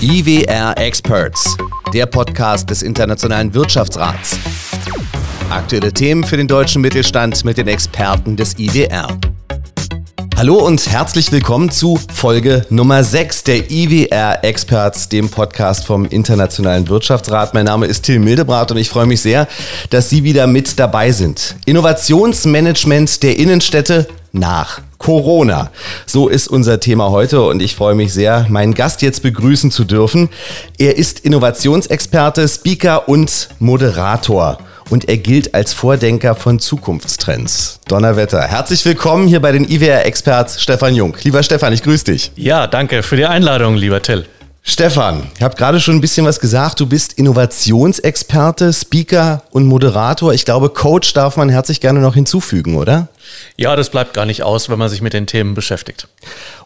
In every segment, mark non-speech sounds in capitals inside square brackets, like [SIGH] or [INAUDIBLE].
IWR Experts, der Podcast des Internationalen Wirtschaftsrats. Aktuelle Themen für den deutschen Mittelstand mit den Experten des IWR. Hallo und herzlich willkommen zu Folge Nummer 6 der IWR Experts, dem Podcast vom Internationalen Wirtschaftsrat. Mein Name ist Till Mildebrat und ich freue mich sehr, dass Sie wieder mit dabei sind. Innovationsmanagement der Innenstädte nach Corona. So ist unser Thema heute und ich freue mich sehr, meinen Gast jetzt begrüßen zu dürfen. Er ist Innovationsexperte, Speaker und Moderator und er gilt als Vordenker von Zukunftstrends. Donnerwetter. Herzlich willkommen hier bei den IWR-Experts Stefan Jung. Lieber Stefan, ich grüße dich. Ja, danke für die Einladung, lieber Till. Stefan, ich habe gerade schon ein bisschen was gesagt. Du bist Innovationsexperte, Speaker und Moderator. Ich glaube, Coach darf man herzlich gerne noch hinzufügen, oder? Ja, das bleibt gar nicht aus, wenn man sich mit den Themen beschäftigt.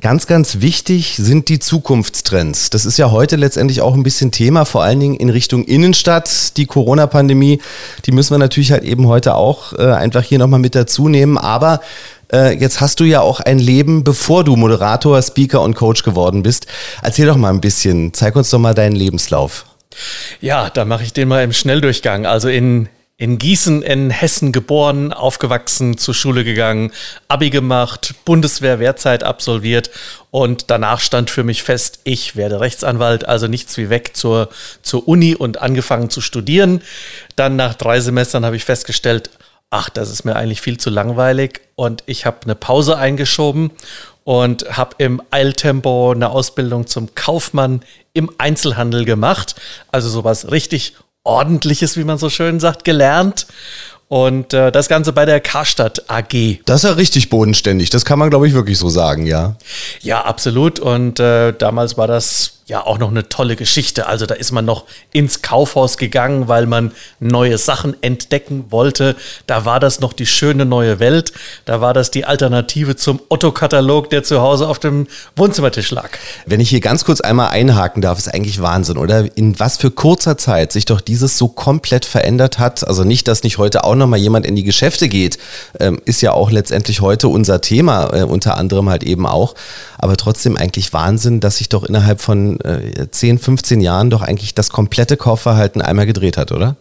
Ganz, ganz wichtig sind die Zukunftstrends. Das ist ja heute letztendlich auch ein bisschen Thema, vor allen Dingen in Richtung Innenstadt. Die Corona-Pandemie, die müssen wir natürlich halt eben heute auch äh, einfach hier nochmal mit dazu nehmen. Aber äh, jetzt hast du ja auch ein Leben, bevor du Moderator, Speaker und Coach geworden bist. Erzähl doch mal ein bisschen, zeig uns doch mal deinen Lebenslauf. Ja, da mache ich den mal im Schnelldurchgang. Also in in Gießen in Hessen geboren, aufgewachsen, zur Schule gegangen, Abi gemacht, Bundeswehr Wehrzeit absolviert und danach stand für mich fest, ich werde Rechtsanwalt, also nichts wie weg zur, zur Uni und angefangen zu studieren. Dann nach drei Semestern habe ich festgestellt, ach, das ist mir eigentlich viel zu langweilig und ich habe eine Pause eingeschoben und habe im Eiltempo eine Ausbildung zum Kaufmann im Einzelhandel gemacht, also sowas richtig ordentliches, wie man so schön sagt, gelernt und äh, das Ganze bei der Karstadt AG. Das ist ja richtig bodenständig. Das kann man, glaube ich, wirklich so sagen, ja. Ja, absolut. Und äh, damals war das ja auch noch eine tolle Geschichte. Also da ist man noch ins Kaufhaus gegangen, weil man neue Sachen entdecken wollte. Da war das noch die schöne neue Welt. Da war das die Alternative zum Otto-Katalog, der zu Hause auf dem Wohnzimmertisch lag. Wenn ich hier ganz kurz einmal einhaken darf, ist eigentlich Wahnsinn, oder? In was für kurzer Zeit sich doch dieses so komplett verändert hat. Also nicht, dass nicht heute auch noch mal jemand in die Geschäfte geht, ähm, ist ja auch letztendlich heute unser Thema, äh, unter anderem halt eben auch. Aber trotzdem eigentlich Wahnsinn, dass sich doch innerhalb von äh, 10, 15 Jahren doch eigentlich das komplette Kaufverhalten einmal gedreht hat, oder?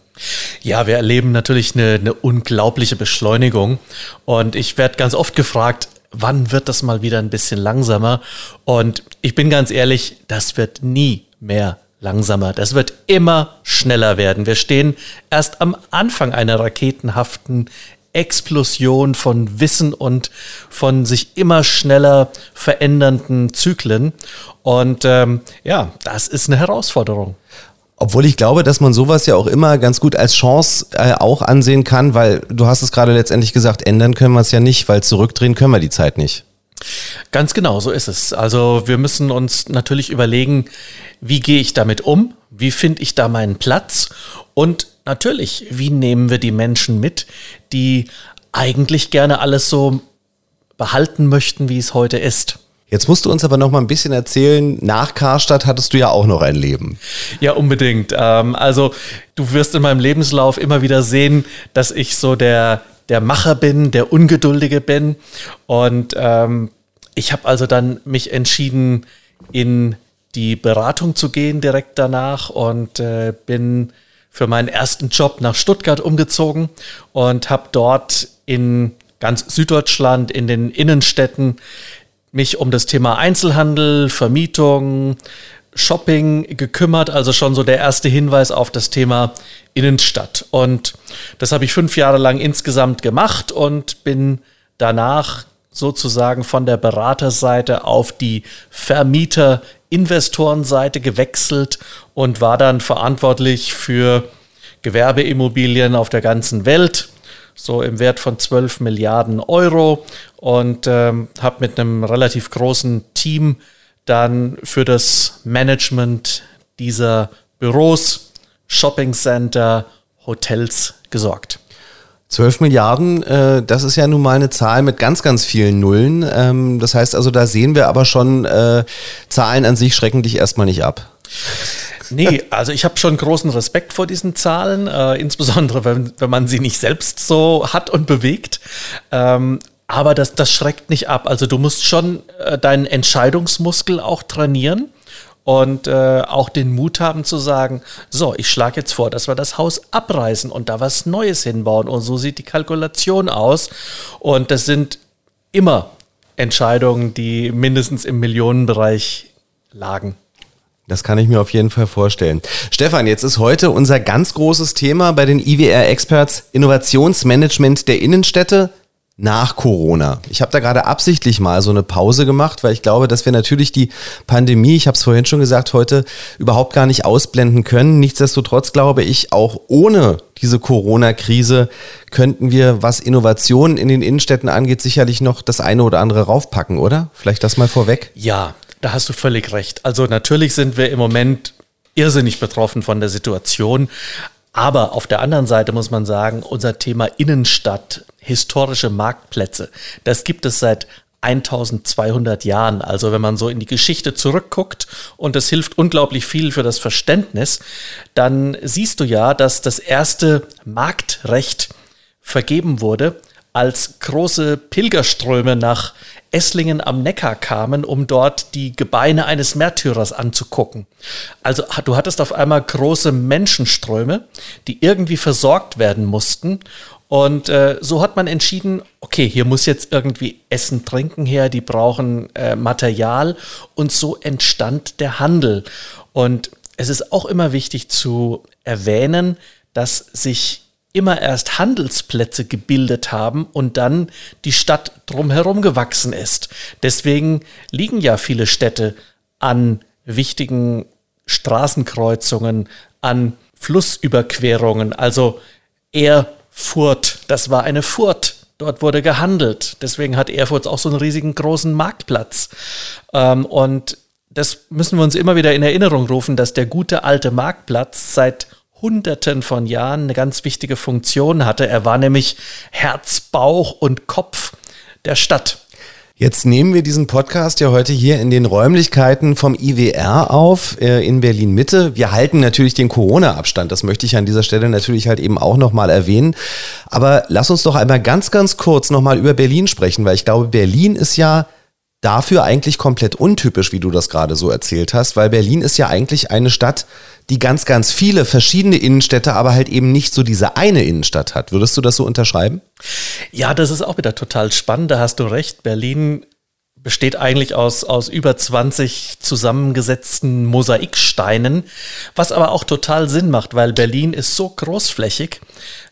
Ja, wir erleben natürlich eine, eine unglaubliche Beschleunigung. Und ich werde ganz oft gefragt, wann wird das mal wieder ein bisschen langsamer? Und ich bin ganz ehrlich, das wird nie mehr langsamer. Das wird immer schneller werden. Wir stehen erst am Anfang einer raketenhaften Explosion von Wissen und von sich immer schneller verändernden Zyklen. Und ähm, ja, das ist eine Herausforderung. Obwohl ich glaube, dass man sowas ja auch immer ganz gut als Chance äh, auch ansehen kann, weil du hast es gerade letztendlich gesagt, ändern können wir es ja nicht, weil zurückdrehen können wir die Zeit nicht. Ganz genau, so ist es. Also wir müssen uns natürlich überlegen, wie gehe ich damit um? Wie finde ich da meinen Platz? Und natürlich, wie nehmen wir die Menschen mit, die eigentlich gerne alles so behalten möchten, wie es heute ist? Jetzt musst du uns aber noch mal ein bisschen erzählen, nach Karstadt hattest du ja auch noch ein Leben. Ja, unbedingt. Ähm, also du wirst in meinem Lebenslauf immer wieder sehen, dass ich so der, der Macher bin, der Ungeduldige bin. Und ähm, ich habe also dann mich entschieden, in die Beratung zu gehen direkt danach und äh, bin für meinen ersten Job nach Stuttgart umgezogen und habe dort in ganz Süddeutschland in den Innenstädten mich um das Thema Einzelhandel, Vermietung, Shopping gekümmert, also schon so der erste Hinweis auf das Thema Innenstadt. Und das habe ich fünf Jahre lang insgesamt gemacht und bin danach sozusagen von der Beraterseite auf die Vermieter-Investorenseite gewechselt und war dann verantwortlich für Gewerbeimmobilien auf der ganzen Welt, so im Wert von 12 Milliarden Euro und ähm, habe mit einem relativ großen Team dann für das Management dieser Büros, Shopping Center, Hotels gesorgt. 12 Milliarden, äh, das ist ja nun mal eine Zahl mit ganz, ganz vielen Nullen. Ähm, das heißt also, da sehen wir aber schon, äh, Zahlen an sich schrecken dich erstmal nicht ab. Nee, also ich habe schon großen Respekt vor diesen Zahlen, äh, insbesondere wenn, wenn man sie nicht selbst so hat und bewegt. Ähm, aber das, das schreckt nicht ab. Also du musst schon äh, deinen Entscheidungsmuskel auch trainieren und äh, auch den Mut haben zu sagen, so, ich schlage jetzt vor, dass wir das Haus abreißen und da was Neues hinbauen. Und so sieht die Kalkulation aus. Und das sind immer Entscheidungen, die mindestens im Millionenbereich lagen. Das kann ich mir auf jeden Fall vorstellen. Stefan, jetzt ist heute unser ganz großes Thema bei den IWR Experts Innovationsmanagement der Innenstädte nach Corona. Ich habe da gerade absichtlich mal so eine Pause gemacht, weil ich glaube, dass wir natürlich die Pandemie, ich habe es vorhin schon gesagt, heute überhaupt gar nicht ausblenden können. Nichtsdestotrotz glaube ich, auch ohne diese Corona-Krise könnten wir, was Innovationen in den Innenstädten angeht, sicherlich noch das eine oder andere raufpacken, oder? Vielleicht das mal vorweg? Ja, da hast du völlig recht. Also natürlich sind wir im Moment irrsinnig betroffen von der Situation. Aber auf der anderen Seite muss man sagen, unser Thema Innenstadt, historische Marktplätze, das gibt es seit 1200 Jahren. Also wenn man so in die Geschichte zurückguckt und das hilft unglaublich viel für das Verständnis, dann siehst du ja, dass das erste Marktrecht vergeben wurde, als große Pilgerströme nach Esslingen am Neckar kamen, um dort die Gebeine eines Märtyrers anzugucken. Also du hattest auf einmal große Menschenströme, die irgendwie versorgt werden mussten. Und äh, so hat man entschieden, okay, hier muss jetzt irgendwie Essen, Trinken her, die brauchen äh, Material. Und so entstand der Handel. Und es ist auch immer wichtig zu erwähnen, dass sich immer erst Handelsplätze gebildet haben und dann die Stadt drumherum gewachsen ist. Deswegen liegen ja viele Städte an wichtigen Straßenkreuzungen, an Flussüberquerungen. Also Erfurt, das war eine Furt. Dort wurde gehandelt. Deswegen hat Erfurt auch so einen riesigen großen Marktplatz. Ähm, und das müssen wir uns immer wieder in Erinnerung rufen, dass der gute alte Marktplatz seit Hunderten von Jahren eine ganz wichtige Funktion hatte. Er war nämlich Herz, Bauch und Kopf der Stadt. Jetzt nehmen wir diesen Podcast ja heute hier in den Räumlichkeiten vom IWR auf, äh, in Berlin Mitte. Wir halten natürlich den Corona-Abstand. Das möchte ich an dieser Stelle natürlich halt eben auch nochmal erwähnen. Aber lass uns doch einmal ganz, ganz kurz nochmal über Berlin sprechen, weil ich glaube, Berlin ist ja dafür eigentlich komplett untypisch, wie du das gerade so erzählt hast, weil Berlin ist ja eigentlich eine Stadt, die ganz, ganz viele verschiedene Innenstädte, aber halt eben nicht so diese eine Innenstadt hat. Würdest du das so unterschreiben? Ja, das ist auch wieder total spannend, da hast du recht. Berlin besteht eigentlich aus, aus über 20 zusammengesetzten Mosaiksteinen, was aber auch total Sinn macht, weil Berlin ist so großflächig,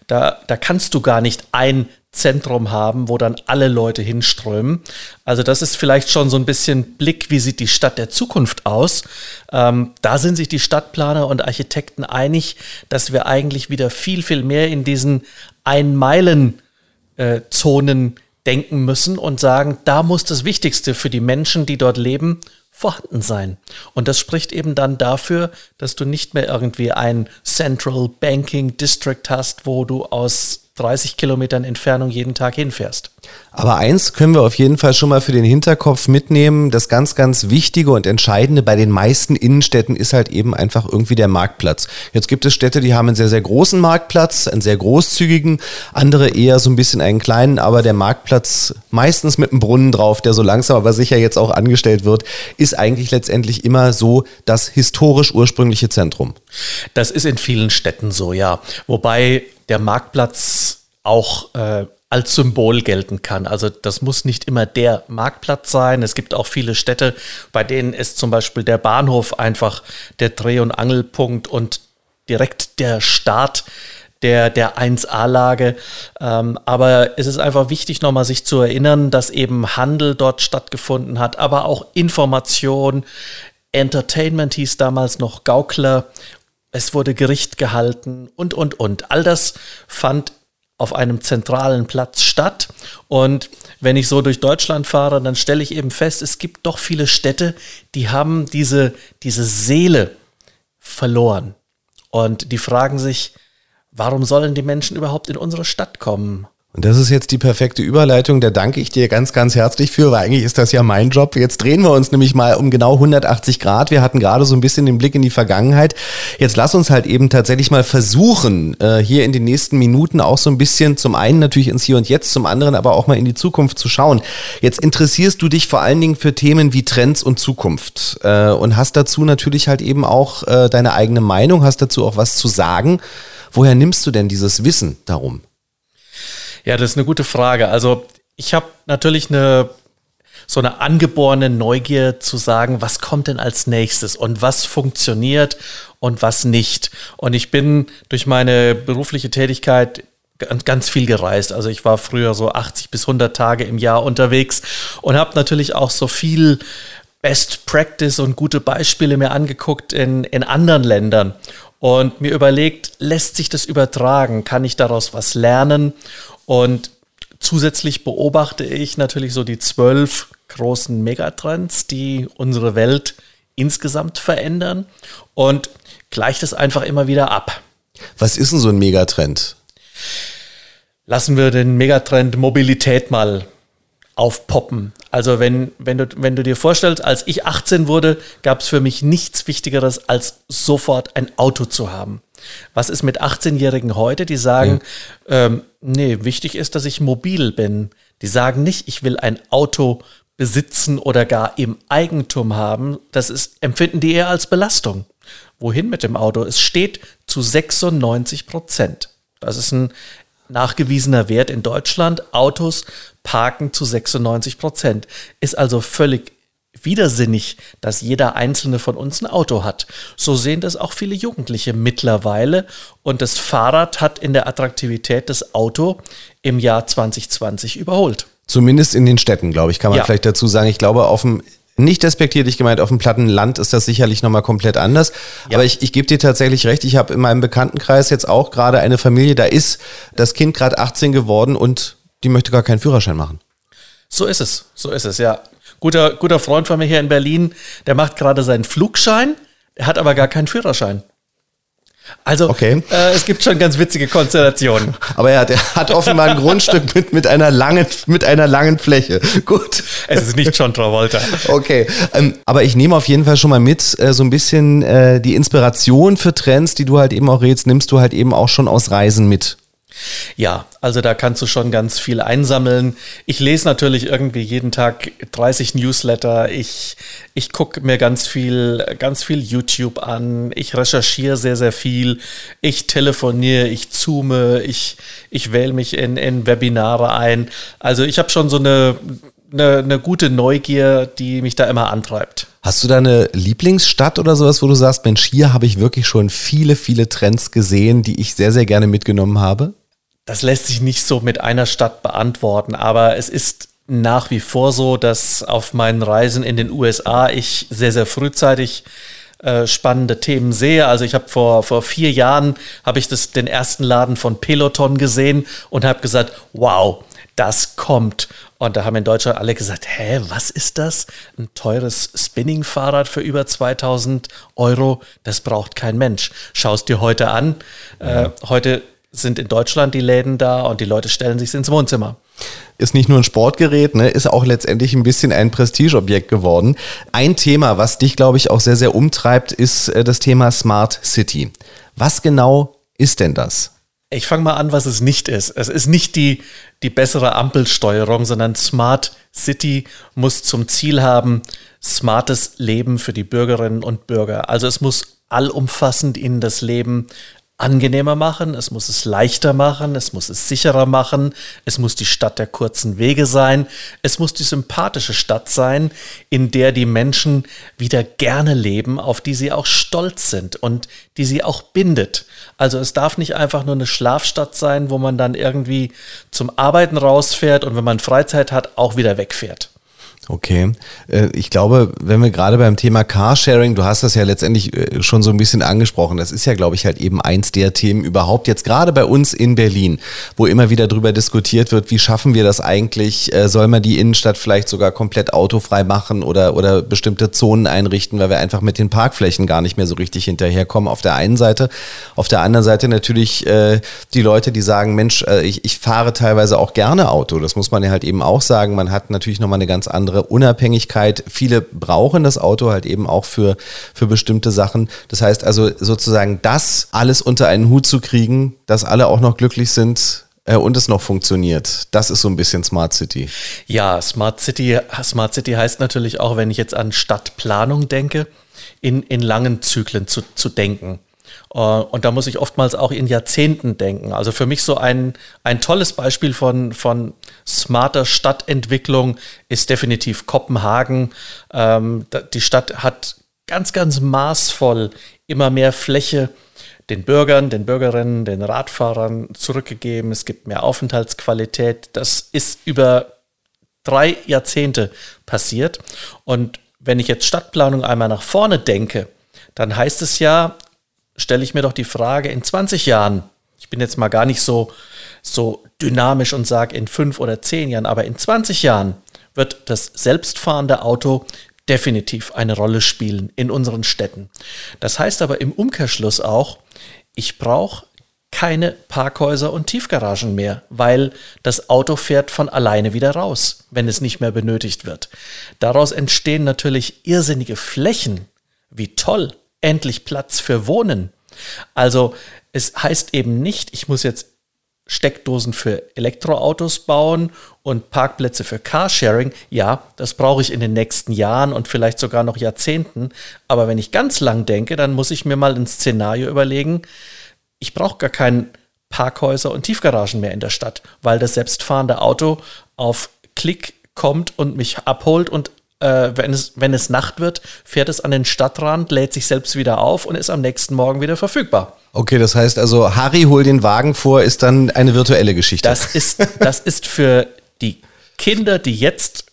da, da kannst du gar nicht ein Zentrum haben, wo dann alle Leute hinströmen. Also das ist vielleicht schon so ein bisschen Blick, wie sieht die Stadt der Zukunft aus. Ähm, da sind sich die Stadtplaner und Architekten einig, dass wir eigentlich wieder viel, viel mehr in diesen Ein-Meilen-Zonen denken müssen und sagen, da muss das Wichtigste für die Menschen, die dort leben, vorhanden sein. Und das spricht eben dann dafür, dass du nicht mehr irgendwie ein Central Banking District hast, wo du aus 30 Kilometern Entfernung jeden Tag hinfährst. Aber eins können wir auf jeden Fall schon mal für den Hinterkopf mitnehmen. Das ganz, ganz Wichtige und Entscheidende bei den meisten Innenstädten ist halt eben einfach irgendwie der Marktplatz. Jetzt gibt es Städte, die haben einen sehr, sehr großen Marktplatz, einen sehr großzügigen, andere eher so ein bisschen einen kleinen, aber der Marktplatz meistens mit einem Brunnen drauf, der so langsam aber sicher jetzt auch angestellt wird, ist eigentlich letztendlich immer so das historisch ursprüngliche Zentrum. Das ist in vielen Städten so, ja. Wobei der Marktplatz auch äh, als Symbol gelten kann. Also das muss nicht immer der Marktplatz sein. Es gibt auch viele Städte, bei denen ist zum Beispiel der Bahnhof einfach der Dreh- und Angelpunkt und direkt der Start der, der 1A-Lage. Ähm, aber es ist einfach wichtig, nochmal sich zu erinnern, dass eben Handel dort stattgefunden hat, aber auch Information, Entertainment hieß damals noch Gaukler es wurde Gericht gehalten und, und, und. All das fand auf einem zentralen Platz statt. Und wenn ich so durch Deutschland fahre, dann stelle ich eben fest, es gibt doch viele Städte, die haben diese, diese Seele verloren. Und die fragen sich, warum sollen die Menschen überhaupt in unsere Stadt kommen? Und das ist jetzt die perfekte Überleitung. Da danke ich dir ganz, ganz herzlich für, weil eigentlich ist das ja mein Job. Jetzt drehen wir uns nämlich mal um genau 180 Grad. Wir hatten gerade so ein bisschen den Blick in die Vergangenheit. Jetzt lass uns halt eben tatsächlich mal versuchen, äh, hier in den nächsten Minuten auch so ein bisschen zum einen natürlich ins Hier und Jetzt, zum anderen aber auch mal in die Zukunft zu schauen. Jetzt interessierst du dich vor allen Dingen für Themen wie Trends und Zukunft äh, und hast dazu natürlich halt eben auch äh, deine eigene Meinung, hast dazu auch was zu sagen. Woher nimmst du denn dieses Wissen darum? Ja, das ist eine gute Frage. Also ich habe natürlich eine so eine angeborene Neugier zu sagen, was kommt denn als nächstes und was funktioniert und was nicht. Und ich bin durch meine berufliche Tätigkeit ganz viel gereist. Also ich war früher so 80 bis 100 Tage im Jahr unterwegs und habe natürlich auch so viel Best Practice und gute Beispiele mir angeguckt in, in anderen Ländern und mir überlegt, lässt sich das übertragen? Kann ich daraus was lernen? Und zusätzlich beobachte ich natürlich so die zwölf großen Megatrends, die unsere Welt insgesamt verändern und gleicht es einfach immer wieder ab. Was ist denn so ein Megatrend? Lassen wir den Megatrend Mobilität mal aufpoppen. Also wenn, wenn, du, wenn du dir vorstellst, als ich 18 wurde, gab es für mich nichts Wichtigeres, als sofort ein Auto zu haben. Was ist mit 18-Jährigen heute, die sagen, ja. ähm, nee, wichtig ist, dass ich mobil bin. Die sagen nicht, ich will ein Auto besitzen oder gar im Eigentum haben. Das ist, empfinden die eher als Belastung. Wohin mit dem Auto? Es steht zu 96 Prozent. Das ist ein nachgewiesener Wert in Deutschland. Autos parken zu 96 Prozent. Ist also völlig widersinnig, dass jeder einzelne von uns ein Auto hat. So sehen das auch viele Jugendliche mittlerweile. Und das Fahrrad hat in der Attraktivität das Auto im Jahr 2020 überholt. Zumindest in den Städten, glaube ich, kann man ja. vielleicht dazu sagen. Ich glaube, auf dem nicht despektierlich gemeint, auf dem platten Land ist das sicherlich nochmal komplett anders. Ja. Aber ich, ich gebe dir tatsächlich recht, ich habe in meinem Bekanntenkreis jetzt auch gerade eine Familie, da ist das Kind gerade 18 geworden und die möchte gar keinen Führerschein machen. So ist es, so ist es, ja guter, guter Freund von mir hier in Berlin, der macht gerade seinen Flugschein, er hat aber gar keinen Führerschein. Also okay. äh, es gibt schon ganz witzige Konstellationen. [LAUGHS] Aber er hat, er hat offenbar ein Grundstück mit, mit, einer langen, mit einer langen Fläche. Gut. Es ist nicht John Travolta. Okay. Ähm, aber ich nehme auf jeden Fall schon mal mit, äh, so ein bisschen äh, die Inspiration für Trends, die du halt eben auch redest, nimmst du halt eben auch schon aus Reisen mit. Ja, also da kannst du schon ganz viel einsammeln. Ich lese natürlich irgendwie jeden Tag 30 Newsletter. Ich, ich gucke mir ganz viel, ganz viel YouTube an. Ich recherchiere sehr, sehr viel. Ich telefoniere, ich zoome, ich, ich wähle mich in, in Webinare ein. Also ich habe schon so eine, eine, eine gute Neugier, die mich da immer antreibt. Hast du da eine Lieblingsstadt oder sowas, wo du sagst, Mensch, hier habe ich wirklich schon viele, viele Trends gesehen, die ich sehr, sehr gerne mitgenommen habe? Das lässt sich nicht so mit einer Stadt beantworten, aber es ist nach wie vor so, dass auf meinen Reisen in den USA ich sehr, sehr frühzeitig äh, spannende Themen sehe. Also ich habe vor, vor vier Jahren habe ich das, den ersten Laden von Peloton gesehen und habe gesagt, wow, das kommt. Und da haben in Deutschland alle gesagt, hä, was ist das? Ein teures Spinning-Fahrrad für über 2000 Euro, das braucht kein Mensch. Schau es dir heute an. Ja. Äh, heute sind in Deutschland die Läden da und die Leute stellen sich ins Wohnzimmer. Ist nicht nur ein Sportgerät, ne, ist auch letztendlich ein bisschen ein Prestigeobjekt geworden. Ein Thema, was dich, glaube ich, auch sehr, sehr umtreibt, ist äh, das Thema Smart City. Was genau ist denn das? Ich fange mal an, was es nicht ist. Es ist nicht die, die bessere Ampelsteuerung, sondern Smart City muss zum Ziel haben, smartes Leben für die Bürgerinnen und Bürger. Also es muss allumfassend ihnen das Leben angenehmer machen, es muss es leichter machen, es muss es sicherer machen, es muss die Stadt der kurzen Wege sein, es muss die sympathische Stadt sein, in der die Menschen wieder gerne leben, auf die sie auch stolz sind und die sie auch bindet. Also es darf nicht einfach nur eine Schlafstadt sein, wo man dann irgendwie zum Arbeiten rausfährt und wenn man Freizeit hat, auch wieder wegfährt. Okay. Äh, ich glaube, wenn wir gerade beim Thema Carsharing, du hast das ja letztendlich äh, schon so ein bisschen angesprochen, das ist ja, glaube ich, halt eben eins der Themen überhaupt jetzt gerade bei uns in Berlin, wo immer wieder darüber diskutiert wird, wie schaffen wir das eigentlich? Äh, soll man die Innenstadt vielleicht sogar komplett autofrei machen oder, oder bestimmte Zonen einrichten, weil wir einfach mit den Parkflächen gar nicht mehr so richtig hinterherkommen auf der einen Seite. Auf der anderen Seite natürlich die Leute, die sagen, Mensch, ich, ich fahre teilweise auch gerne Auto. Das muss man ja halt eben auch sagen. Man hat natürlich nochmal eine ganz andere Unabhängigkeit. Viele brauchen das Auto halt eben auch für, für bestimmte Sachen. Das heißt also sozusagen das alles unter einen Hut zu kriegen, dass alle auch noch glücklich sind, äh, und es noch funktioniert. Das ist so ein bisschen Smart City. Ja, Smart City, Smart City heißt natürlich auch, wenn ich jetzt an Stadtplanung denke, in, in langen Zyklen zu, zu denken. Äh, und da muss ich oftmals auch in Jahrzehnten denken. Also für mich so ein, ein tolles Beispiel von, von smarter Stadtentwicklung ist definitiv Kopenhagen. Ähm, die Stadt hat ganz, ganz maßvoll immer mehr Fläche den Bürgern, den Bürgerinnen, den Radfahrern zurückgegeben. Es gibt mehr Aufenthaltsqualität. Das ist über drei Jahrzehnte passiert. Und wenn ich jetzt Stadtplanung einmal nach vorne denke, dann heißt es ja, stelle ich mir doch die Frage, in 20 Jahren, ich bin jetzt mal gar nicht so, so dynamisch und sage in fünf oder zehn Jahren, aber in 20 Jahren wird das selbstfahrende Auto definitiv eine Rolle spielen in unseren Städten. Das heißt aber im Umkehrschluss auch, ich brauche keine Parkhäuser und Tiefgaragen mehr, weil das Auto fährt von alleine wieder raus, wenn es nicht mehr benötigt wird. Daraus entstehen natürlich irrsinnige Flächen. Wie toll endlich Platz für Wohnen. Also es heißt eben nicht, ich muss jetzt Steckdosen für Elektroautos bauen und Parkplätze für Carsharing. Ja, das brauche ich in den nächsten Jahren und vielleicht sogar noch Jahrzehnten. Aber wenn ich ganz lang denke, dann muss ich mir mal ein Szenario überlegen. Ich brauche gar keinen Parkhäuser und Tiefgaragen mehr in der Stadt, weil das selbstfahrende Auto auf Klick kommt und mich abholt und äh, wenn, es, wenn es Nacht wird, fährt es an den Stadtrand, lädt sich selbst wieder auf und ist am nächsten Morgen wieder verfügbar. Okay, das heißt also, Harry hol den Wagen vor, ist dann eine virtuelle Geschichte. Das ist, das ist für die Kinder, die jetzt,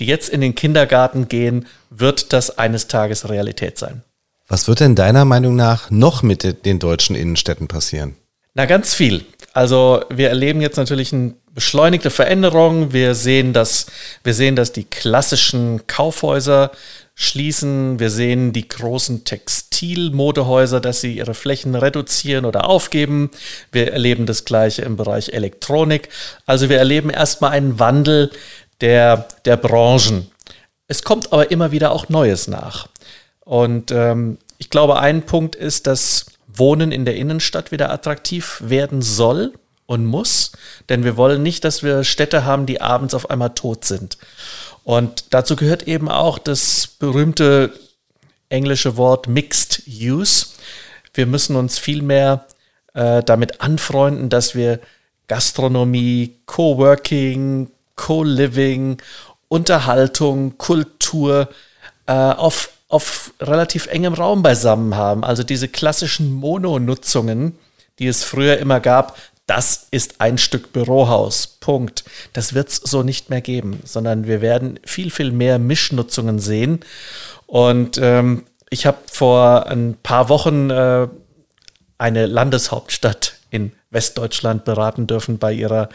die jetzt in den Kindergarten gehen, wird das eines Tages Realität sein. Was wird denn deiner Meinung nach noch mit den deutschen Innenstädten passieren? Na, ganz viel. Also wir erleben jetzt natürlich eine beschleunigte Veränderung. Wir sehen, dass, wir sehen, dass die klassischen Kaufhäuser schließen. Wir sehen die großen Textilmodehäuser, dass sie ihre Flächen reduzieren oder aufgeben. Wir erleben das gleiche im Bereich Elektronik. Also wir erleben erstmal einen Wandel der, der Branchen. Es kommt aber immer wieder auch Neues nach. Und ähm, ich glaube, ein Punkt ist, dass Wohnen in der Innenstadt wieder attraktiv werden soll und muss, denn wir wollen nicht, dass wir Städte haben, die abends auf einmal tot sind. Und dazu gehört eben auch das berühmte englische Wort Mixed Use. Wir müssen uns viel mehr äh, damit anfreunden, dass wir Gastronomie, Coworking, Co-Living, Unterhaltung, Kultur äh, auf auf relativ engem Raum beisammen haben. Also diese klassischen Mononutzungen, die es früher immer gab, das ist ein Stück Bürohaus. Punkt. Das wird es so nicht mehr geben, sondern wir werden viel, viel mehr Mischnutzungen sehen. Und ähm, ich habe vor ein paar Wochen äh, eine Landeshauptstadt in Westdeutschland beraten dürfen bei ihrer,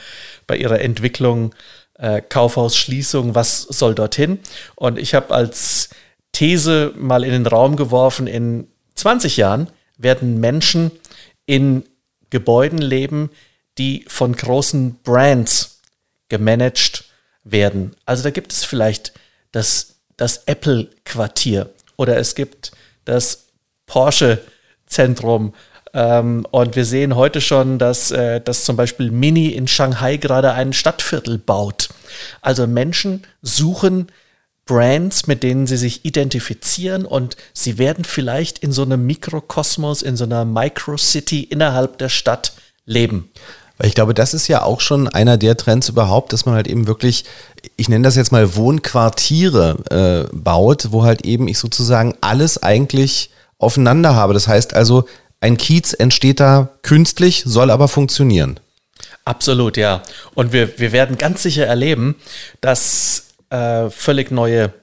bei ihrer Entwicklung, äh, Kaufhausschließung, was soll dorthin. Und ich habe als These mal in den Raum geworfen, in 20 Jahren werden Menschen in Gebäuden leben, die von großen Brands gemanagt werden. Also da gibt es vielleicht das, das Apple-Quartier oder es gibt das Porsche-Zentrum. Ähm, und wir sehen heute schon, dass, äh, dass zum Beispiel Mini in Shanghai gerade ein Stadtviertel baut. Also Menschen suchen Brands, mit denen sie sich identifizieren und sie werden vielleicht in so einem Mikrokosmos, in so einer Microcity innerhalb der Stadt leben. Weil ich glaube, das ist ja auch schon einer der Trends überhaupt, dass man halt eben wirklich, ich nenne das jetzt mal Wohnquartiere äh, baut, wo halt eben ich sozusagen alles eigentlich aufeinander habe. Das heißt also, ein Kiez entsteht da künstlich, soll aber funktionieren. Absolut, ja. Und wir, wir werden ganz sicher erleben, dass äh, völlig neue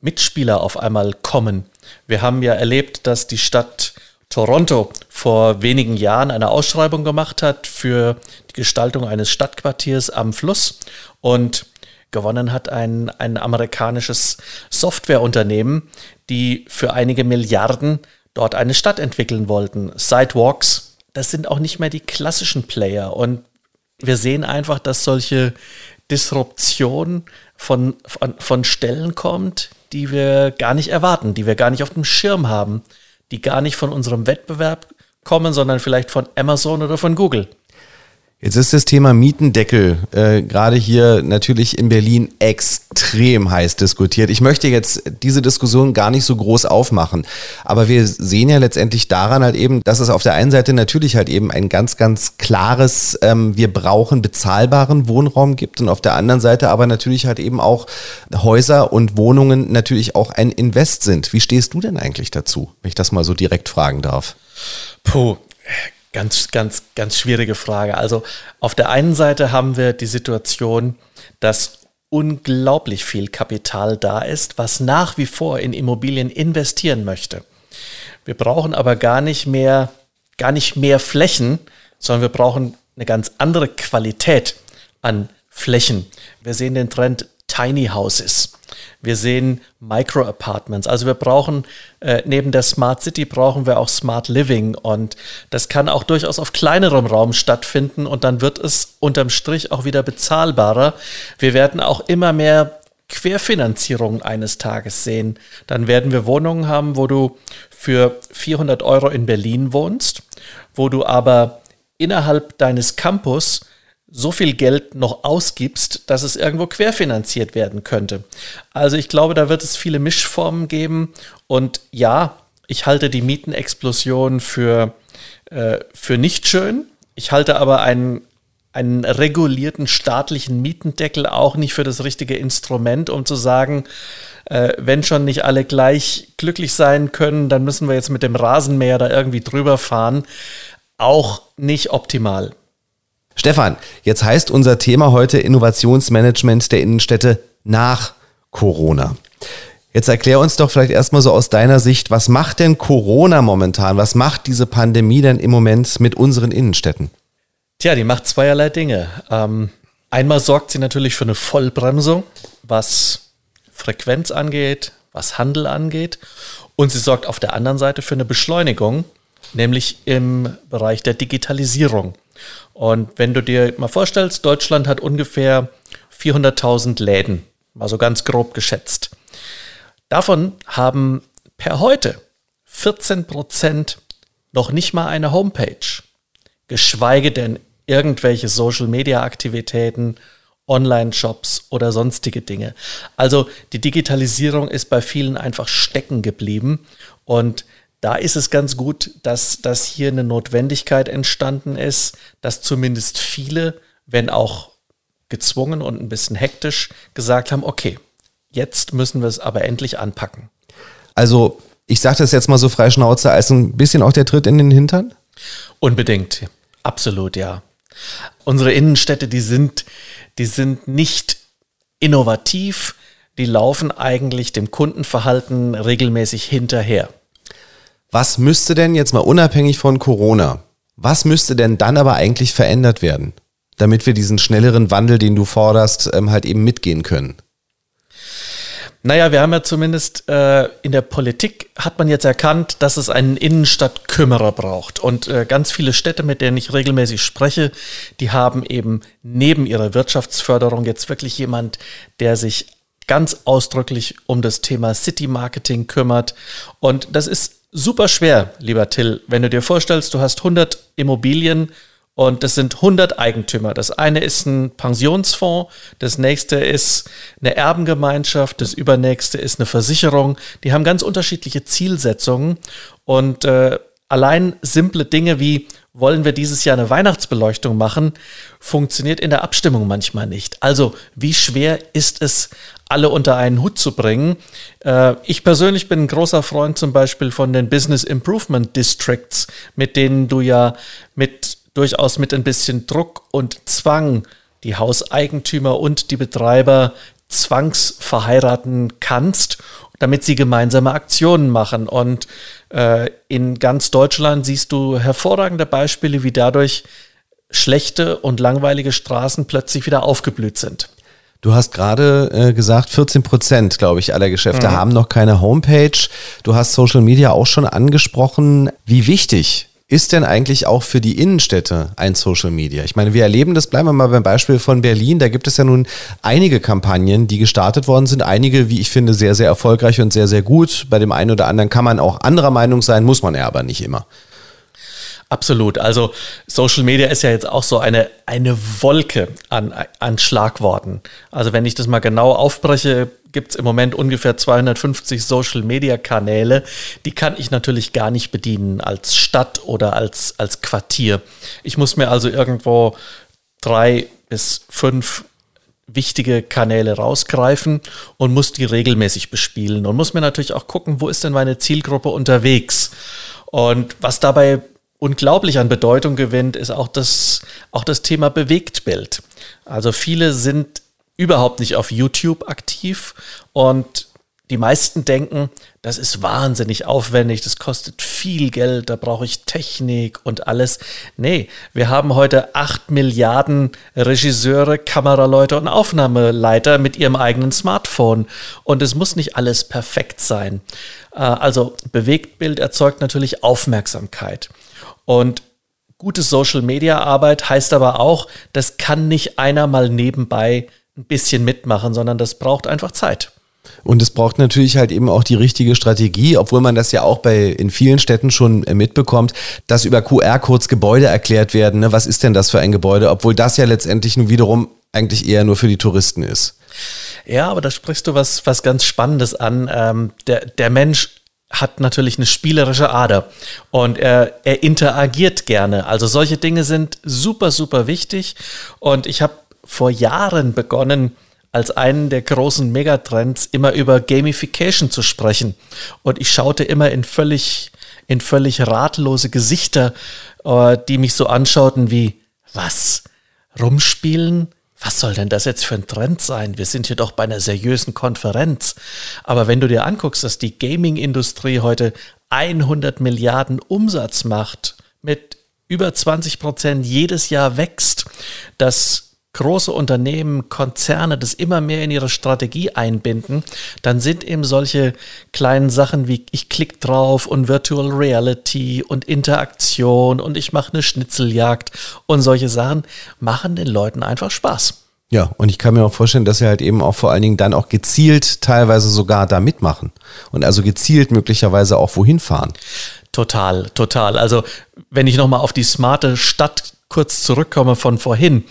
Mitspieler auf einmal kommen. Wir haben ja erlebt, dass die Stadt Toronto vor wenigen Jahren eine Ausschreibung gemacht hat für die Gestaltung eines Stadtquartiers am Fluss und gewonnen hat ein, ein amerikanisches Softwareunternehmen, die für einige Milliarden dort eine Stadt entwickeln wollten. Sidewalks, das sind auch nicht mehr die klassischen Player und wir sehen einfach, dass solche Disruption von, von, von Stellen kommt, die wir gar nicht erwarten, die wir gar nicht auf dem Schirm haben, die gar nicht von unserem Wettbewerb kommen, sondern vielleicht von Amazon oder von Google. Jetzt ist das Thema Mietendeckel äh, gerade hier natürlich in Berlin extrem heiß diskutiert. Ich möchte jetzt diese Diskussion gar nicht so groß aufmachen, aber wir sehen ja letztendlich daran halt eben, dass es auf der einen Seite natürlich halt eben ein ganz, ganz klares, ähm, wir brauchen bezahlbaren Wohnraum gibt und auf der anderen Seite aber natürlich halt eben auch Häuser und Wohnungen natürlich auch ein Invest sind. Wie stehst du denn eigentlich dazu, wenn ich das mal so direkt fragen darf? Puh, Ganz, ganz, ganz schwierige Frage. Also auf der einen Seite haben wir die Situation, dass unglaublich viel Kapital da ist, was nach wie vor in Immobilien investieren möchte. Wir brauchen aber gar nicht mehr, gar nicht mehr Flächen, sondern wir brauchen eine ganz andere Qualität an Flächen. Wir sehen den Trend Tiny Houses. Wir sehen Micro-Apartments. Also wir brauchen äh, neben der Smart City brauchen wir auch Smart Living und das kann auch durchaus auf kleinerem Raum stattfinden und dann wird es unterm Strich auch wieder bezahlbarer. Wir werden auch immer mehr Querfinanzierung eines Tages sehen. Dann werden wir Wohnungen haben, wo du für 400 Euro in Berlin wohnst, wo du aber innerhalb deines Campus so viel Geld noch ausgibst, dass es irgendwo querfinanziert werden könnte. Also ich glaube, da wird es viele Mischformen geben. Und ja, ich halte die Mietenexplosion für, äh, für nicht schön. Ich halte aber einen, einen regulierten staatlichen Mietendeckel auch nicht für das richtige Instrument, um zu sagen, äh, wenn schon nicht alle gleich glücklich sein können, dann müssen wir jetzt mit dem Rasenmäher da irgendwie drüber fahren. Auch nicht optimal. Stefan, jetzt heißt unser Thema heute Innovationsmanagement der Innenstädte nach Corona. Jetzt erklär uns doch vielleicht erstmal so aus deiner Sicht, was macht denn Corona momentan? Was macht diese Pandemie denn im Moment mit unseren Innenstädten? Tja, die macht zweierlei Dinge. Ähm, einmal sorgt sie natürlich für eine Vollbremsung, was Frequenz angeht, was Handel angeht. Und sie sorgt auf der anderen Seite für eine Beschleunigung, nämlich im Bereich der Digitalisierung. Und wenn du dir mal vorstellst, Deutschland hat ungefähr 400.000 Läden, mal so ganz grob geschätzt. Davon haben per heute 14 Prozent noch nicht mal eine Homepage, geschweige denn irgendwelche Social-Media-Aktivitäten, Online-Shops oder sonstige Dinge. Also die Digitalisierung ist bei vielen einfach stecken geblieben und da ist es ganz gut, dass, dass hier eine Notwendigkeit entstanden ist, dass zumindest viele, wenn auch gezwungen und ein bisschen hektisch, gesagt haben, okay, jetzt müssen wir es aber endlich anpacken. Also ich sage das jetzt mal so frei Schnauze, als ein bisschen auch der Tritt in den Hintern? Unbedingt, absolut, ja. Unsere Innenstädte, die sind, die sind nicht innovativ, die laufen eigentlich dem Kundenverhalten regelmäßig hinterher. Was müsste denn jetzt mal unabhängig von Corona, was müsste denn dann aber eigentlich verändert werden, damit wir diesen schnelleren Wandel, den du forderst, ähm, halt eben mitgehen können? Naja, wir haben ja zumindest äh, in der Politik hat man jetzt erkannt, dass es einen Innenstadtkümmerer braucht. Und äh, ganz viele Städte, mit denen ich regelmäßig spreche, die haben eben neben ihrer Wirtschaftsförderung jetzt wirklich jemand, der sich ganz ausdrücklich um das Thema City Marketing kümmert. Und das ist super schwer, lieber Till, wenn du dir vorstellst, du hast 100 Immobilien und das sind 100 Eigentümer. Das eine ist ein Pensionsfonds, das nächste ist eine Erbengemeinschaft, das übernächste ist eine Versicherung. Die haben ganz unterschiedliche Zielsetzungen und äh, allein simple Dinge wie wollen wir dieses Jahr eine Weihnachtsbeleuchtung machen, funktioniert in der Abstimmung manchmal nicht. Also wie schwer ist es, alle unter einen Hut zu bringen? Äh, ich persönlich bin ein großer Freund zum Beispiel von den Business Improvement Districts, mit denen du ja mit durchaus mit ein bisschen Druck und Zwang die Hauseigentümer und die Betreiber zwangsverheiraten kannst, damit sie gemeinsame Aktionen machen. Und in ganz Deutschland siehst du hervorragende Beispiele, wie dadurch schlechte und langweilige Straßen plötzlich wieder aufgeblüht sind. Du hast gerade äh, gesagt, 14 Prozent, glaube ich, aller Geschäfte mhm. haben noch keine Homepage. Du hast Social Media auch schon angesprochen. Wie wichtig ist denn eigentlich auch für die Innenstädte ein Social Media? Ich meine, wir erleben das, bleiben wir mal beim Beispiel von Berlin. Da gibt es ja nun einige Kampagnen, die gestartet worden sind. Einige, wie ich finde, sehr, sehr erfolgreich und sehr, sehr gut. Bei dem einen oder anderen kann man auch anderer Meinung sein, muss man ja aber nicht immer. Absolut. Also Social Media ist ja jetzt auch so eine, eine Wolke an, an Schlagworten. Also wenn ich das mal genau aufbreche, gibt es im Moment ungefähr 250 Social Media Kanäle. Die kann ich natürlich gar nicht bedienen als Stadt oder als, als Quartier. Ich muss mir also irgendwo drei bis fünf wichtige Kanäle rausgreifen und muss die regelmäßig bespielen und muss mir natürlich auch gucken, wo ist denn meine Zielgruppe unterwegs. Und was dabei unglaublich an Bedeutung gewinnt, ist auch das, auch das Thema Bewegtbild. Also viele sind überhaupt nicht auf YouTube aktiv und die meisten denken, das ist wahnsinnig aufwendig, das kostet viel Geld, da brauche ich Technik und alles. Nee, wir haben heute acht Milliarden Regisseure, Kameraleute und Aufnahmeleiter mit ihrem eigenen Smartphone. Und es muss nicht alles perfekt sein. Äh, also Bewegtbild erzeugt natürlich Aufmerksamkeit. Und gute Social-Media-Arbeit heißt aber auch, das kann nicht einer mal nebenbei ein bisschen mitmachen, sondern das braucht einfach Zeit. Und es braucht natürlich halt eben auch die richtige Strategie, obwohl man das ja auch bei in vielen Städten schon äh, mitbekommt, dass über QR-Codes Gebäude erklärt werden. Ne? Was ist denn das für ein Gebäude? Obwohl das ja letztendlich nun wiederum eigentlich eher nur für die Touristen ist. Ja, aber da sprichst du was, was ganz Spannendes an. Ähm, der, der Mensch hat natürlich eine spielerische Ader und er, er interagiert gerne. Also solche Dinge sind super, super wichtig. Und ich habe vor Jahren begonnen, als einen der großen Megatrends immer über Gamification zu sprechen. Und ich schaute immer in völlig, in völlig ratlose Gesichter, äh, die mich so anschauten wie, was? Rumspielen? was soll denn das jetzt für ein Trend sein? Wir sind hier doch bei einer seriösen Konferenz. Aber wenn du dir anguckst, dass die Gaming-Industrie heute 100 Milliarden Umsatz macht, mit über 20 Prozent jedes Jahr wächst, dass große Unternehmen, Konzerne das immer mehr in ihre Strategie einbinden, dann sind eben solche kleinen Sachen wie ich klicke drauf und Virtual Reality und Interaktion und ich mache eine Schnitzeljagd und solche Sachen machen den Leuten einfach Spaß. Ja, und ich kann mir auch vorstellen, dass sie halt eben auch vor allen Dingen dann auch gezielt teilweise sogar da mitmachen und also gezielt möglicherweise auch wohin fahren. Total, total. Also wenn ich nochmal auf die smarte Stadt kurz zurückkomme von vorhin.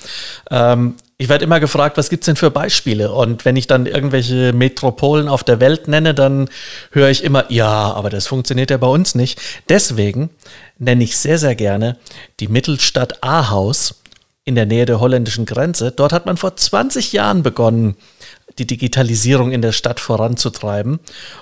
Ähm, ich werde immer gefragt, was gibt es denn für Beispiele? Und wenn ich dann irgendwelche Metropolen auf der Welt nenne, dann höre ich immer, ja, aber das funktioniert ja bei uns nicht. Deswegen nenne ich sehr, sehr gerne die Mittelstadt Ahaus in der Nähe der holländischen Grenze. Dort hat man vor 20 Jahren begonnen, die Digitalisierung in der Stadt voranzutreiben.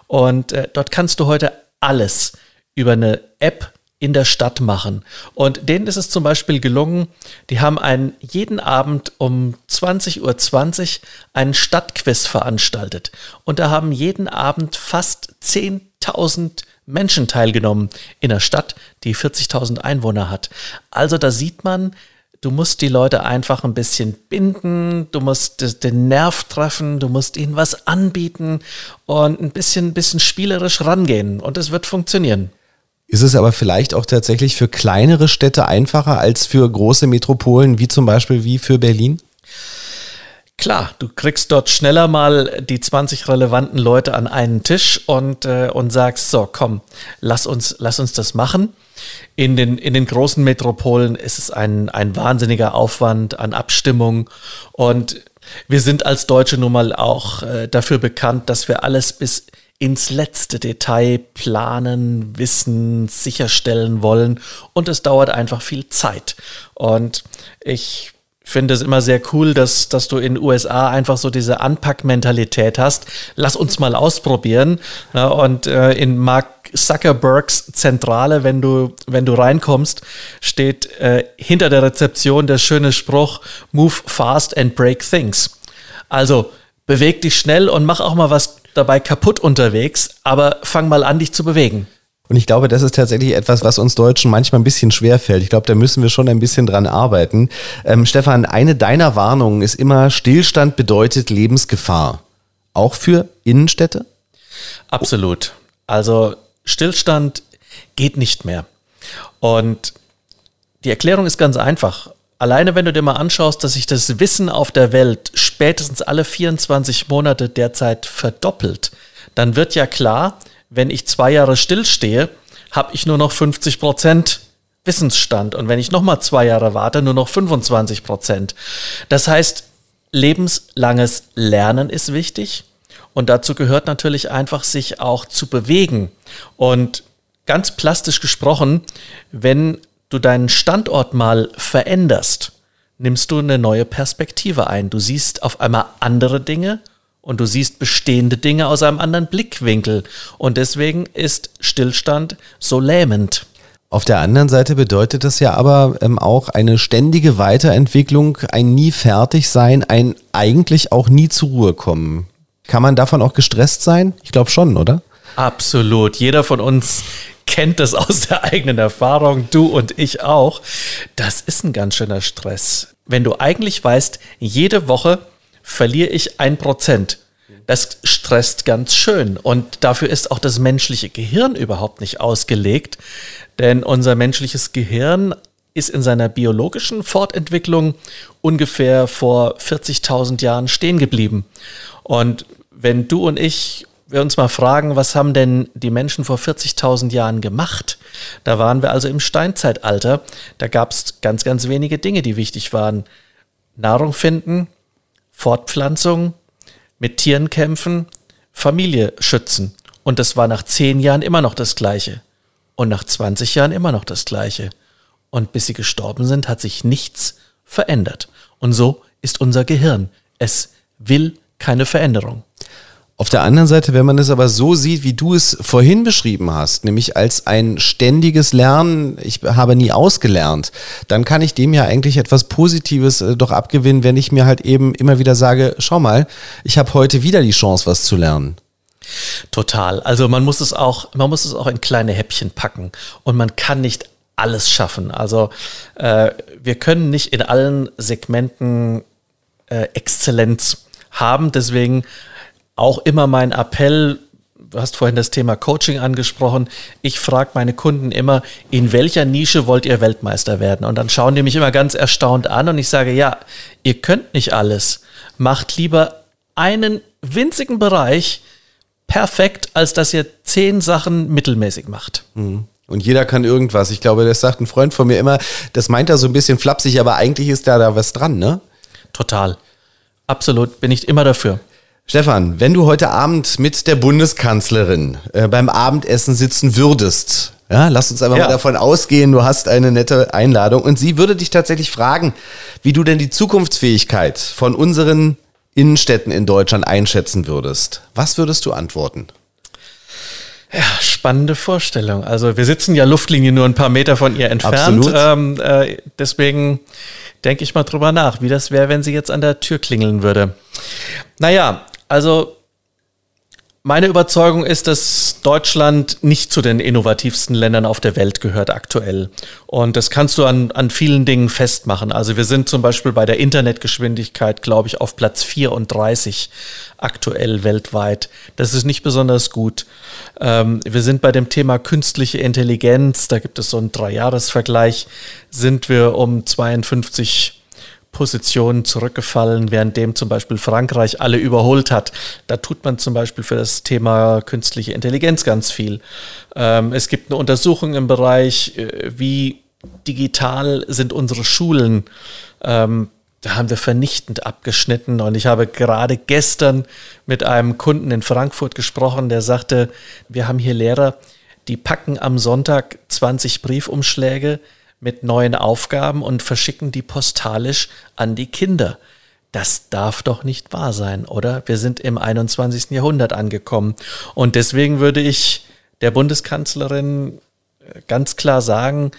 Und äh, dort kannst du heute alles über eine App in der Stadt machen. Und denen ist es zum Beispiel gelungen, die haben einen, jeden Abend um 20.20 Uhr 20 einen Stadtquiz veranstaltet. Und da haben jeden Abend fast 10.000 Menschen teilgenommen in einer Stadt, die 40.000 Einwohner hat. Also da sieht man, du musst die Leute einfach ein bisschen binden, du musst den Nerv treffen, du musst ihnen was anbieten und ein bisschen, bisschen spielerisch rangehen. Und es wird funktionieren. Ist es aber vielleicht auch tatsächlich für kleinere Städte einfacher als für große Metropolen, wie zum Beispiel wie für Berlin? Klar, du kriegst dort schneller mal die 20 relevanten Leute an einen Tisch und, äh, und sagst, so, komm, lass uns, lass uns das machen. In den, in den großen Metropolen ist es ein, ein wahnsinniger Aufwand an Abstimmung und wir sind als Deutsche nun mal auch äh, dafür bekannt, dass wir alles bis ins letzte Detail planen, wissen, sicherstellen wollen und es dauert einfach viel Zeit. Und ich finde es immer sehr cool, dass, dass du in den USA einfach so diese Anpackmentalität hast. Lass uns mal ausprobieren. Ja, und äh, in Mark Zuckerbergs Zentrale, wenn du, wenn du reinkommst, steht äh, hinter der Rezeption der schöne Spruch, Move fast and break things. Also beweg dich schnell und mach auch mal was dabei kaputt unterwegs, aber fang mal an, dich zu bewegen. Und ich glaube, das ist tatsächlich etwas, was uns Deutschen manchmal ein bisschen schwer fällt. Ich glaube, da müssen wir schon ein bisschen dran arbeiten. Ähm, Stefan, eine deiner Warnungen ist immer, Stillstand bedeutet Lebensgefahr. Auch für Innenstädte? Absolut. Also Stillstand geht nicht mehr. Und die Erklärung ist ganz einfach. Alleine wenn du dir mal anschaust, dass sich das Wissen auf der Welt spätestens alle 24 Monate derzeit verdoppelt, dann wird ja klar, wenn ich zwei Jahre stillstehe, habe ich nur noch 50 Prozent Wissensstand. Und wenn ich nochmal zwei Jahre warte, nur noch 25 Prozent. Das heißt, lebenslanges Lernen ist wichtig. Und dazu gehört natürlich einfach, sich auch zu bewegen. Und ganz plastisch gesprochen, wenn du deinen Standort mal veränderst, nimmst du eine neue Perspektive ein. Du siehst auf einmal andere Dinge und du siehst bestehende Dinge aus einem anderen Blickwinkel. Und deswegen ist Stillstand so lähmend. Auf der anderen Seite bedeutet das ja aber ähm, auch eine ständige Weiterentwicklung, ein nie fertig sein, ein eigentlich auch nie zur Ruhe kommen. Kann man davon auch gestresst sein? Ich glaube schon, oder? Absolut. Jeder von uns kennt das aus der eigenen Erfahrung, du und ich auch. Das ist ein ganz schöner Stress. Wenn du eigentlich weißt, jede Woche verliere ich ein Prozent. Das stresst ganz schön. Und dafür ist auch das menschliche Gehirn überhaupt nicht ausgelegt. Denn unser menschliches Gehirn ist in seiner biologischen Fortentwicklung ungefähr vor 40.000 Jahren stehen geblieben. Und wenn du und ich wir uns mal fragen, was haben denn die Menschen vor 40.000 Jahren gemacht? Da waren wir also im Steinzeitalter. Da gab es ganz, ganz wenige Dinge, die wichtig waren. Nahrung finden, Fortpflanzung, mit Tieren kämpfen, Familie schützen. Und das war nach zehn Jahren immer noch das Gleiche. Und nach 20 Jahren immer noch das Gleiche. Und bis sie gestorben sind, hat sich nichts verändert. Und so ist unser Gehirn. Es will keine Veränderung. Auf der anderen Seite, wenn man es aber so sieht, wie du es vorhin beschrieben hast, nämlich als ein ständiges Lernen, ich habe nie ausgelernt, dann kann ich dem ja eigentlich etwas Positives äh, doch abgewinnen, wenn ich mir halt eben immer wieder sage, schau mal, ich habe heute wieder die Chance, was zu lernen. Total. Also man muss es auch, man muss es auch in kleine Häppchen packen und man kann nicht alles schaffen. Also äh, wir können nicht in allen Segmenten äh, Exzellenz haben. Deswegen auch immer mein Appell, du hast vorhin das Thema Coaching angesprochen, ich frage meine Kunden immer, in welcher Nische wollt ihr Weltmeister werden? Und dann schauen die mich immer ganz erstaunt an und ich sage, ja, ihr könnt nicht alles. Macht lieber einen winzigen Bereich perfekt, als dass ihr zehn Sachen mittelmäßig macht. Mhm. Und jeder kann irgendwas. Ich glaube, das sagt ein Freund von mir immer, das meint er so ein bisschen flapsig, aber eigentlich ist da da was dran, ne? Total. Absolut, bin ich immer dafür. Stefan, wenn du heute Abend mit der Bundeskanzlerin äh, beim Abendessen sitzen würdest, ja, lass uns einfach ja. mal davon ausgehen, du hast eine nette Einladung und sie würde dich tatsächlich fragen, wie du denn die Zukunftsfähigkeit von unseren Innenstädten in Deutschland einschätzen würdest. Was würdest du antworten? Ja, spannende Vorstellung. Also wir sitzen ja Luftlinie nur ein paar Meter von ihr entfernt. Ähm, äh, deswegen denke ich mal drüber nach, wie das wäre, wenn sie jetzt an der Tür klingeln würde. Naja, also meine Überzeugung ist, dass Deutschland nicht zu den innovativsten Ländern auf der Welt gehört aktuell. Und das kannst du an, an vielen Dingen festmachen. Also wir sind zum Beispiel bei der Internetgeschwindigkeit, glaube ich, auf Platz 34 aktuell weltweit. Das ist nicht besonders gut. Ähm, wir sind bei dem Thema künstliche Intelligenz, da gibt es so einen Dreijahresvergleich, sind wir um 52 Positionen zurückgefallen, währenddem zum Beispiel Frankreich alle überholt hat. Da tut man zum Beispiel für das Thema künstliche Intelligenz ganz viel. Ähm, es gibt eine Untersuchung im Bereich, äh, wie digital sind unsere Schulen. Ähm, da haben wir vernichtend abgeschnitten. Und ich habe gerade gestern mit einem Kunden in Frankfurt gesprochen, der sagte, wir haben hier Lehrer, die packen am Sonntag 20 Briefumschläge mit neuen Aufgaben und verschicken die postalisch an die Kinder. Das darf doch nicht wahr sein, oder? Wir sind im 21. Jahrhundert angekommen. Und deswegen würde ich der Bundeskanzlerin äh, ganz klar sagen,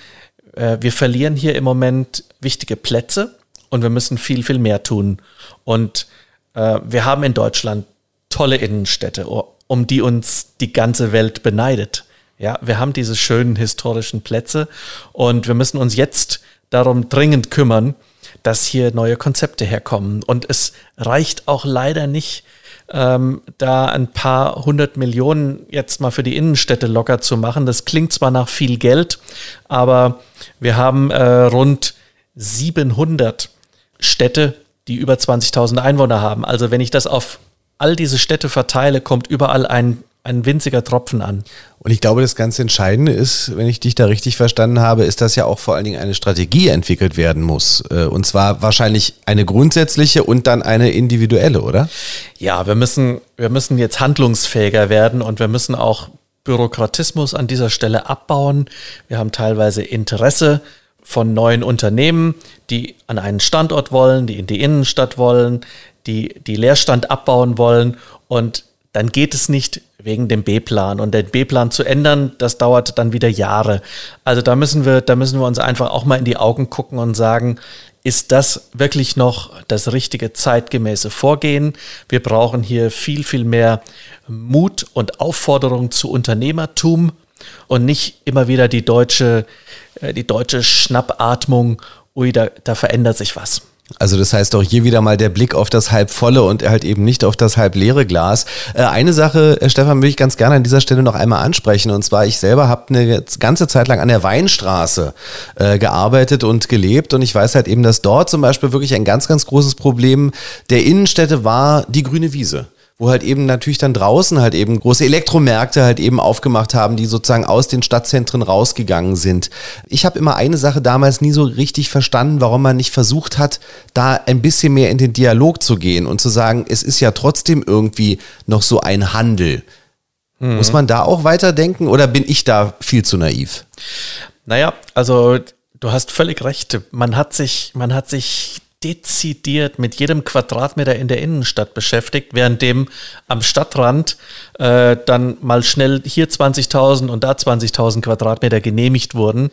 äh, wir verlieren hier im Moment wichtige Plätze und wir müssen viel, viel mehr tun. Und äh, wir haben in Deutschland tolle Innenstädte, um die uns die ganze Welt beneidet. Ja, wir haben diese schönen historischen Plätze und wir müssen uns jetzt darum dringend kümmern, dass hier neue Konzepte herkommen. Und es reicht auch leider nicht, ähm, da ein paar hundert Millionen jetzt mal für die Innenstädte locker zu machen. Das klingt zwar nach viel Geld, aber wir haben äh, rund 700 Städte, die über 20.000 Einwohner haben. Also wenn ich das auf all diese Städte verteile, kommt überall ein ein winziger Tropfen an. Und ich glaube, das ganz Entscheidende ist, wenn ich dich da richtig verstanden habe, ist, dass ja auch vor allen Dingen eine Strategie entwickelt werden muss. Äh, und zwar wahrscheinlich eine grundsätzliche und dann eine individuelle, oder? Ja, wir müssen, wir müssen jetzt handlungsfähiger werden und wir müssen auch Bürokratismus an dieser Stelle abbauen. Wir haben teilweise Interesse von neuen Unternehmen, die an einen Standort wollen, die in die Innenstadt wollen, die die Leerstand abbauen wollen. Und dann geht es nicht wegen dem B-Plan. Und den B-Plan zu ändern, das dauert dann wieder Jahre. Also da müssen wir, da müssen wir uns einfach auch mal in die Augen gucken und sagen, ist das wirklich noch das richtige zeitgemäße Vorgehen? Wir brauchen hier viel, viel mehr Mut und Aufforderung zu Unternehmertum und nicht immer wieder die deutsche, äh, die deutsche Schnappatmung, ui, da, da verändert sich was. Also das heißt auch hier wieder mal der Blick auf das halb volle und halt eben nicht auf das halb leere Glas. Äh, eine Sache, äh, Stefan, würde ich ganz gerne an dieser Stelle noch einmal ansprechen. Und zwar, ich selber habe eine ganze Zeit lang an der Weinstraße äh, gearbeitet und gelebt. Und ich weiß halt eben, dass dort zum Beispiel wirklich ein ganz, ganz großes Problem der Innenstädte war die grüne Wiese wo halt eben natürlich dann draußen halt eben große Elektromärkte halt eben aufgemacht haben, die sozusagen aus den Stadtzentren rausgegangen sind. Ich habe immer eine Sache damals nie so richtig verstanden, warum man nicht versucht hat, da ein bisschen mehr in den Dialog zu gehen und zu sagen, es ist ja trotzdem irgendwie noch so ein Handel. Mhm. Muss man da auch weiterdenken oder bin ich da viel zu naiv? Naja, also du hast völlig recht. Man hat sich, man hat sich dezidiert mit jedem Quadratmeter in der Innenstadt beschäftigt, währenddem am Stadtrand äh, dann mal schnell hier 20.000 und da 20.000 Quadratmeter genehmigt wurden.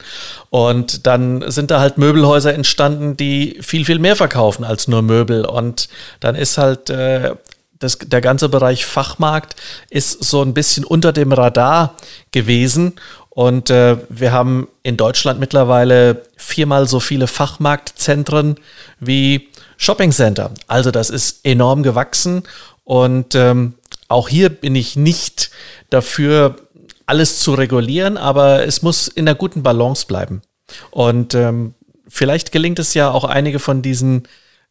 Und dann sind da halt Möbelhäuser entstanden, die viel, viel mehr verkaufen als nur Möbel. Und dann ist halt äh, das, der ganze Bereich Fachmarkt ist so ein bisschen unter dem Radar gewesen. Und äh, wir haben in Deutschland mittlerweile viermal so viele Fachmarktzentren wie Shoppingcenter. Also das ist enorm gewachsen. Und ähm, auch hier bin ich nicht dafür, alles zu regulieren, aber es muss in einer guten Balance bleiben. Und ähm, vielleicht gelingt es ja auch einige von diesen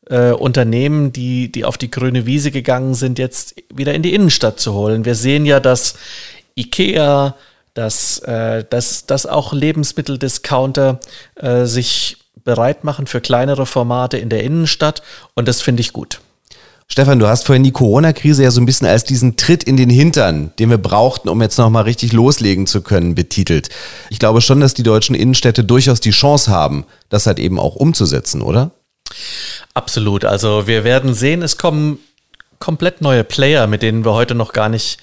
äh, Unternehmen, die, die auf die grüne Wiese gegangen sind, jetzt wieder in die Innenstadt zu holen. Wir sehen ja, dass IKEA, dass, äh, dass, dass auch Lebensmitteldiscounter äh, sich bereit machen für kleinere Formate in der Innenstadt und das finde ich gut. Stefan, du hast vorhin die Corona-Krise ja so ein bisschen als diesen Tritt in den Hintern, den wir brauchten, um jetzt nochmal richtig loslegen zu können, betitelt. Ich glaube schon, dass die deutschen Innenstädte durchaus die Chance haben, das halt eben auch umzusetzen, oder? Absolut. Also wir werden sehen, es kommen komplett neue Player, mit denen wir heute noch gar nicht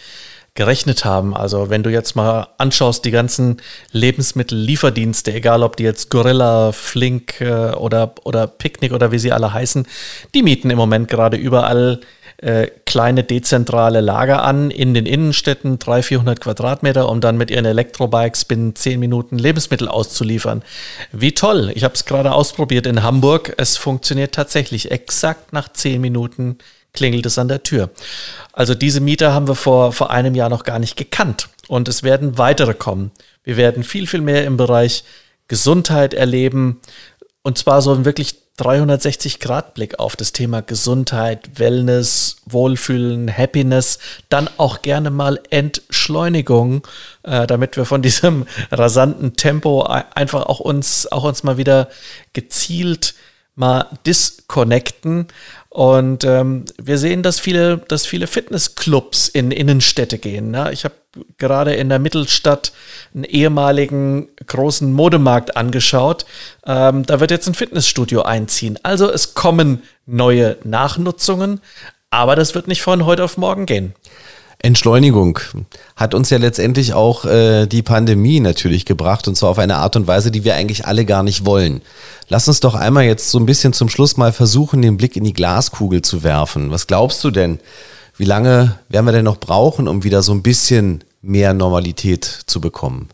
gerechnet haben. Also wenn du jetzt mal anschaust, die ganzen Lebensmittellieferdienste, egal ob die jetzt Gorilla, Flink äh, oder, oder Picknick oder wie sie alle heißen, die mieten im Moment gerade überall äh, kleine dezentrale Lager an in den Innenstädten, 300, 400 Quadratmeter, um dann mit ihren Elektrobikes binnen 10 Minuten Lebensmittel auszuliefern. Wie toll! Ich habe es gerade ausprobiert in Hamburg. Es funktioniert tatsächlich exakt nach 10 Minuten klingelt es an der Tür. Also diese Mieter haben wir vor, vor einem Jahr noch gar nicht gekannt und es werden weitere kommen. Wir werden viel, viel mehr im Bereich Gesundheit erleben und zwar so ein wirklich 360-Grad-Blick auf das Thema Gesundheit, Wellness, Wohlfühlen, Happiness, dann auch gerne mal Entschleunigung, äh, damit wir von [LAUGHS] diesem rasanten Tempo einfach auch uns, auch uns mal wieder gezielt mal disconnecten. Und ähm, wir sehen, dass viele, dass viele Fitnessclubs in Innenstädte gehen. Ne? Ich habe gerade in der Mittelstadt einen ehemaligen großen Modemarkt angeschaut. Ähm, da wird jetzt ein Fitnessstudio einziehen. Also es kommen neue Nachnutzungen, aber das wird nicht von heute auf morgen gehen. Entschleunigung hat uns ja letztendlich auch äh, die Pandemie natürlich gebracht und zwar auf eine Art und Weise, die wir eigentlich alle gar nicht wollen. Lass uns doch einmal jetzt so ein bisschen zum Schluss mal versuchen, den Blick in die Glaskugel zu werfen. Was glaubst du denn? Wie lange werden wir denn noch brauchen, um wieder so ein bisschen mehr Normalität zu bekommen?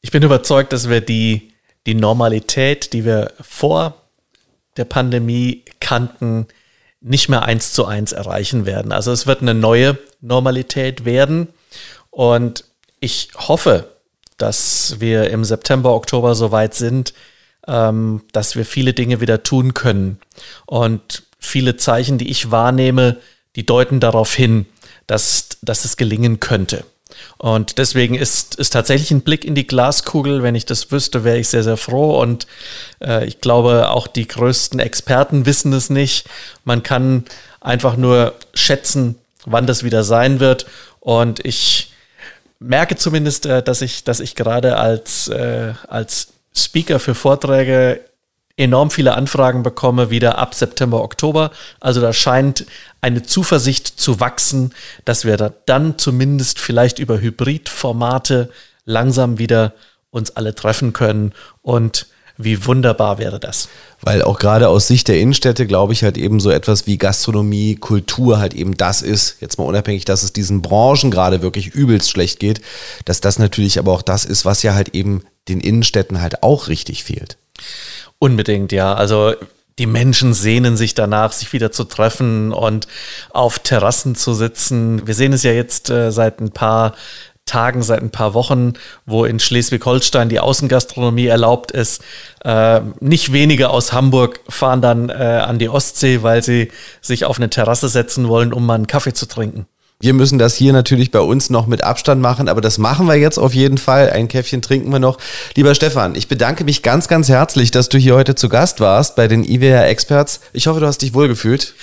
Ich bin überzeugt, dass wir die, die Normalität, die wir vor der Pandemie kannten, nicht mehr eins zu eins erreichen werden. Also es wird eine neue Normalität werden. Und ich hoffe, dass wir im September, Oktober so weit sind, ähm, dass wir viele Dinge wieder tun können. Und viele Zeichen, die ich wahrnehme, die deuten darauf hin, dass, dass es gelingen könnte. Und deswegen ist, ist tatsächlich ein Blick in die Glaskugel, wenn ich das wüsste, wäre ich sehr, sehr froh. Und äh, ich glaube, auch die größten Experten wissen es nicht. Man kann einfach nur schätzen, wann das wieder sein wird. Und ich merke zumindest, äh, dass ich, dass ich gerade als, äh, als Speaker für Vorträge enorm viele Anfragen bekomme, wieder ab September, Oktober. Also da scheint eine Zuversicht zu wachsen, dass wir da dann zumindest vielleicht über Hybridformate langsam wieder uns alle treffen können und wie wunderbar wäre das? Weil auch gerade aus Sicht der Innenstädte, glaube ich, halt eben so etwas wie Gastronomie, Kultur halt eben das ist, jetzt mal unabhängig, dass es diesen Branchen gerade wirklich übelst schlecht geht, dass das natürlich aber auch das ist, was ja halt eben den Innenstädten halt auch richtig fehlt. Unbedingt, ja. Also die Menschen sehnen sich danach, sich wieder zu treffen und auf Terrassen zu sitzen. Wir sehen es ja jetzt äh, seit ein paar Tagen, seit ein paar Wochen, wo in Schleswig-Holstein die Außengastronomie erlaubt ist. Äh, nicht wenige aus Hamburg fahren dann äh, an die Ostsee, weil sie sich auf eine Terrasse setzen wollen, um mal einen Kaffee zu trinken. Wir müssen das hier natürlich bei uns noch mit Abstand machen, aber das machen wir jetzt auf jeden Fall. Ein Käffchen trinken wir noch. Lieber Stefan, ich bedanke mich ganz, ganz herzlich, dass du hier heute zu Gast warst bei den IWR Experts. Ich hoffe, du hast dich wohlgefühlt.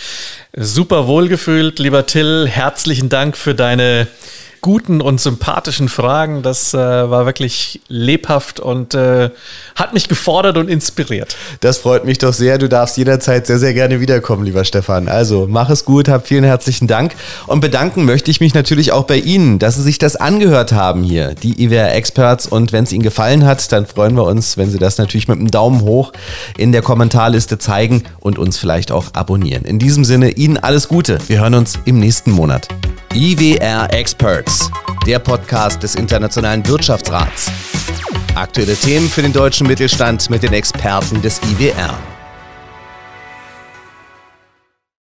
Super wohlgefühlt, lieber Till. Herzlichen Dank für deine guten und sympathischen Fragen. Das äh, war wirklich lebhaft und äh, hat mich gefordert und inspiriert. Das freut mich doch sehr. Du darfst jederzeit sehr, sehr gerne wiederkommen, lieber Stefan. Also mach es gut, hab vielen herzlichen Dank. Und bedanken möchte ich mich natürlich auch bei Ihnen, dass Sie sich das angehört haben hier, die IWR Experts. Und wenn es Ihnen gefallen hat, dann freuen wir uns, wenn Sie das natürlich mit einem Daumen hoch in der Kommentarliste zeigen und uns vielleicht auch abonnieren. In diesem Sinne, Ihnen alles Gute. Wir hören uns im nächsten Monat. IWR Experts, der Podcast des Internationalen Wirtschaftsrats. Aktuelle Themen für den deutschen Mittelstand mit den Experten des IWR.